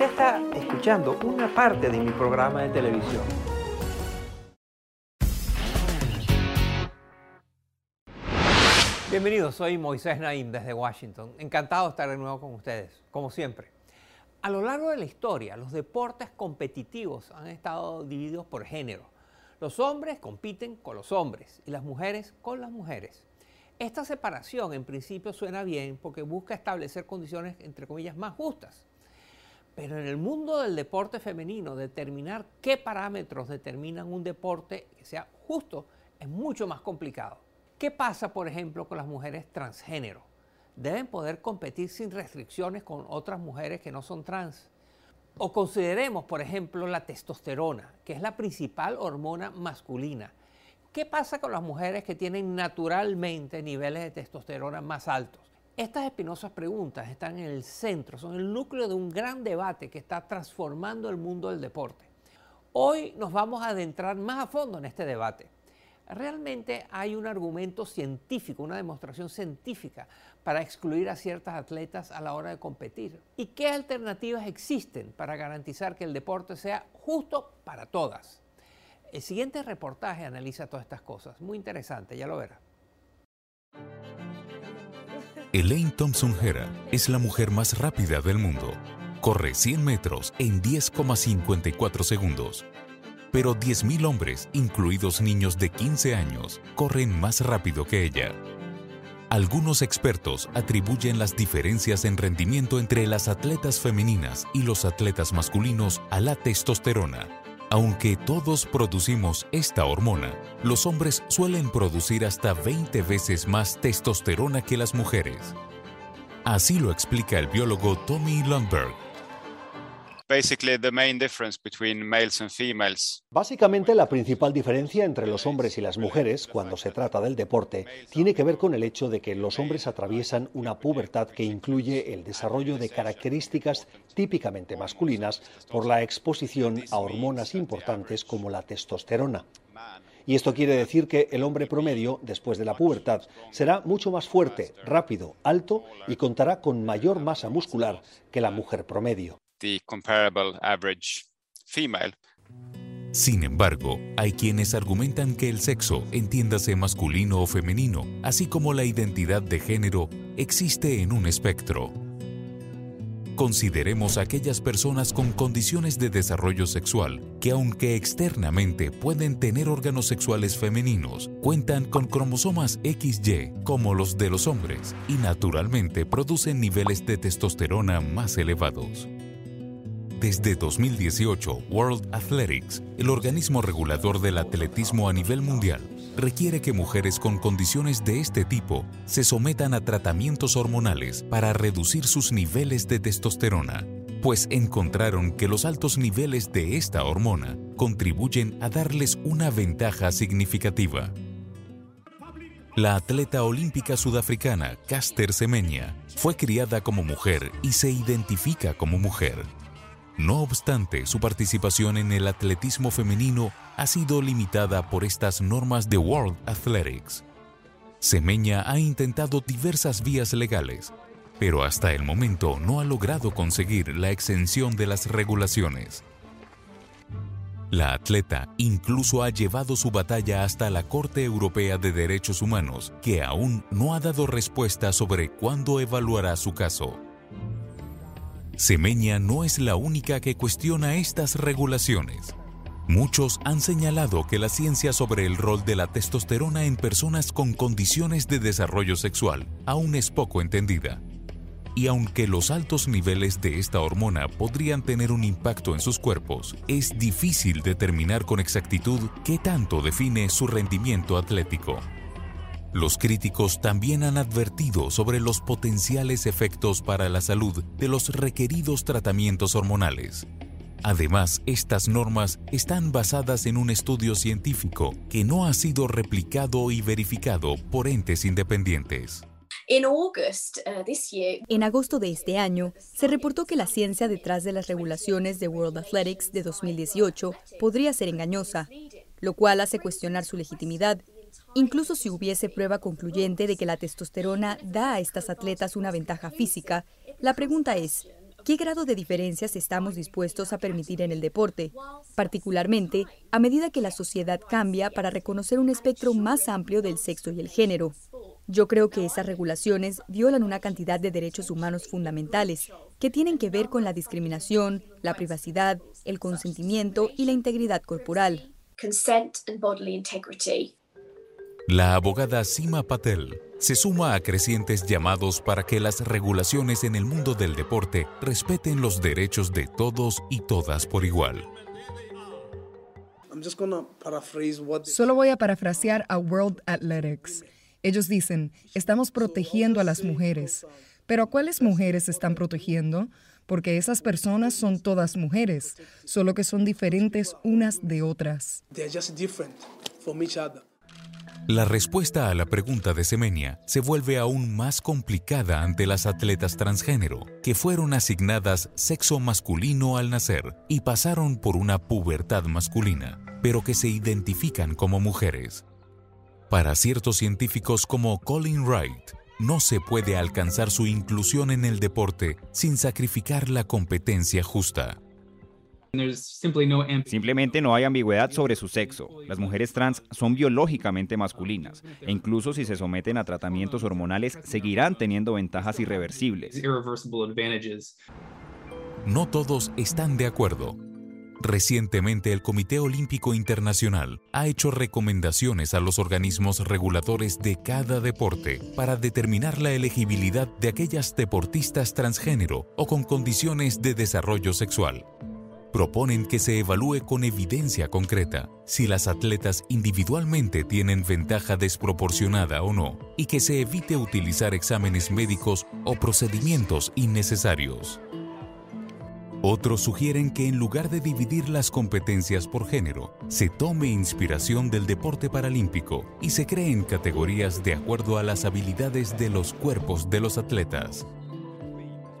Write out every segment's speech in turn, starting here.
usted está escuchando una parte de mi programa de televisión. Bienvenidos, soy Moisés Naim desde Washington. Encantado de estar de nuevo con ustedes, como siempre. A lo largo de la historia, los deportes competitivos han estado divididos por género. Los hombres compiten con los hombres y las mujeres con las mujeres. Esta separación en principio suena bien porque busca establecer condiciones, entre comillas, más justas. Pero en el mundo del deporte femenino, determinar qué parámetros determinan un deporte que sea justo es mucho más complicado. ¿Qué pasa, por ejemplo, con las mujeres transgénero? Deben poder competir sin restricciones con otras mujeres que no son trans. O consideremos, por ejemplo, la testosterona, que es la principal hormona masculina ¿Qué pasa con las mujeres que tienen naturalmente niveles de testosterona más altos? Estas espinosas preguntas están en el centro, son el núcleo de un gran debate que está transformando el mundo del deporte. Hoy nos vamos a adentrar más a fondo en este debate. Realmente hay un argumento científico, una demostración científica para excluir a ciertas atletas a la hora de competir. ¿Y qué alternativas existen para garantizar que el deporte sea justo para todas? El siguiente reportaje analiza todas estas cosas. Muy interesante, ya lo verá. Elaine Thompson Hera es la mujer más rápida del mundo. Corre 100 metros en 10,54 segundos. Pero 10.000 hombres, incluidos niños de 15 años, corren más rápido que ella. Algunos expertos atribuyen las diferencias en rendimiento entre las atletas femeninas y los atletas masculinos a la testosterona, aunque todos producimos esta hormona, los hombres suelen producir hasta 20 veces más testosterona que las mujeres. Así lo explica el biólogo Tommy Lundberg. Básicamente la principal diferencia entre los hombres y las mujeres cuando se trata del deporte tiene que ver con el hecho de que los hombres atraviesan una pubertad que incluye el desarrollo de características típicamente masculinas por la exposición a hormonas importantes como la testosterona. Y esto quiere decir que el hombre promedio, después de la pubertad, será mucho más fuerte, rápido, alto y contará con mayor masa muscular que la mujer promedio comparable average female. Sin embargo, hay quienes argumentan que el sexo, entiéndase masculino o femenino, así como la identidad de género, existe en un espectro. Consideremos aquellas personas con condiciones de desarrollo sexual que aunque externamente pueden tener órganos sexuales femeninos, cuentan con cromosomas XY como los de los hombres y naturalmente producen niveles de testosterona más elevados. Desde 2018, World Athletics, el organismo regulador del atletismo a nivel mundial, requiere que mujeres con condiciones de este tipo se sometan a tratamientos hormonales para reducir sus niveles de testosterona, pues encontraron que los altos niveles de esta hormona contribuyen a darles una ventaja significativa. La atleta olímpica sudafricana Caster Semenya fue criada como mujer y se identifica como mujer. No obstante, su participación en el atletismo femenino ha sido limitada por estas normas de World Athletics. Semeña ha intentado diversas vías legales, pero hasta el momento no ha logrado conseguir la exención de las regulaciones. La atleta incluso ha llevado su batalla hasta la Corte Europea de Derechos Humanos, que aún no ha dado respuesta sobre cuándo evaluará su caso. Semeña no es la única que cuestiona estas regulaciones. Muchos han señalado que la ciencia sobre el rol de la testosterona en personas con condiciones de desarrollo sexual aún es poco entendida. Y aunque los altos niveles de esta hormona podrían tener un impacto en sus cuerpos, es difícil determinar con exactitud qué tanto define su rendimiento atlético. Los críticos también han advertido sobre los potenciales efectos para la salud de los requeridos tratamientos hormonales, Además, estas normas están basadas en un estudio científico que no ha sido replicado y verificado por entes independientes. Uh, en agosto de este año, se reportó que la ciencia detrás de las regulaciones de World Athletics de 2018 podría ser engañosa, lo cual hace cuestionar su legitimidad. Incluso si hubiese prueba concluyente de que la testosterona da a estas atletas una ventaja física, la pregunta es, ¿Qué grado de diferencias estamos dispuestos a permitir en el deporte? Particularmente a medida que la sociedad cambia para reconocer un espectro más amplio del sexo y el género. Yo creo que esas regulaciones violan una cantidad de derechos humanos fundamentales que tienen que ver con la discriminación, la privacidad, el consentimiento y la integridad corporal. La abogada Sima Patel se suma a crecientes llamados para que las regulaciones en el mundo del deporte respeten los derechos de todos y todas por igual. Solo voy a parafrasear a World Athletics. Ellos dicen, estamos protegiendo a las mujeres. Pero ¿a cuáles mujeres están protegiendo? Porque esas personas son todas mujeres, solo que son diferentes unas de otras. La respuesta a la pregunta de Semenia se vuelve aún más complicada ante las atletas transgénero, que fueron asignadas sexo masculino al nacer y pasaron por una pubertad masculina, pero que se identifican como mujeres. Para ciertos científicos como Colin Wright, no se puede alcanzar su inclusión en el deporte sin sacrificar la competencia justa. Simplemente no hay ambigüedad sobre su sexo. Las mujeres trans son biológicamente masculinas e incluso si se someten a tratamientos hormonales seguirán teniendo ventajas irreversibles. No todos están de acuerdo. Recientemente el Comité Olímpico Internacional ha hecho recomendaciones a los organismos reguladores de cada deporte para determinar la elegibilidad de aquellas deportistas transgénero o con condiciones de desarrollo sexual proponen que se evalúe con evidencia concreta si las atletas individualmente tienen ventaja desproporcionada o no y que se evite utilizar exámenes médicos o procedimientos innecesarios. Otros sugieren que en lugar de dividir las competencias por género, se tome inspiración del deporte paralímpico y se creen categorías de acuerdo a las habilidades de los cuerpos de los atletas.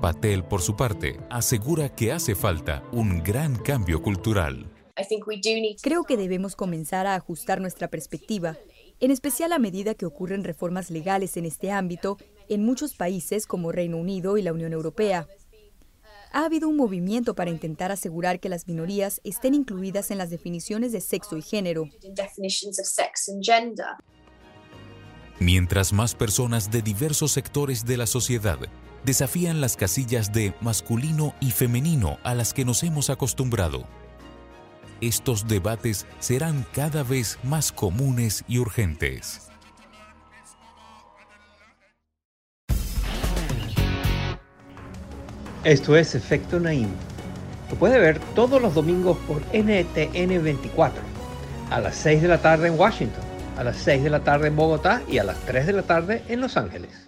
Patel, por su parte, asegura que hace falta un gran cambio cultural. Creo que debemos comenzar a ajustar nuestra perspectiva, en especial a medida que ocurren reformas legales en este ámbito en muchos países como Reino Unido y la Unión Europea. Ha habido un movimiento para intentar asegurar que las minorías estén incluidas en las definiciones de sexo y género. Mientras más personas de diversos sectores de la sociedad desafían las casillas de masculino y femenino a las que nos hemos acostumbrado. Estos debates serán cada vez más comunes y urgentes. Esto es Efecto Naim. Lo puede ver todos los domingos por NTN 24, a las 6 de la tarde en Washington, a las 6 de la tarde en Bogotá y a las 3 de la tarde en Los Ángeles.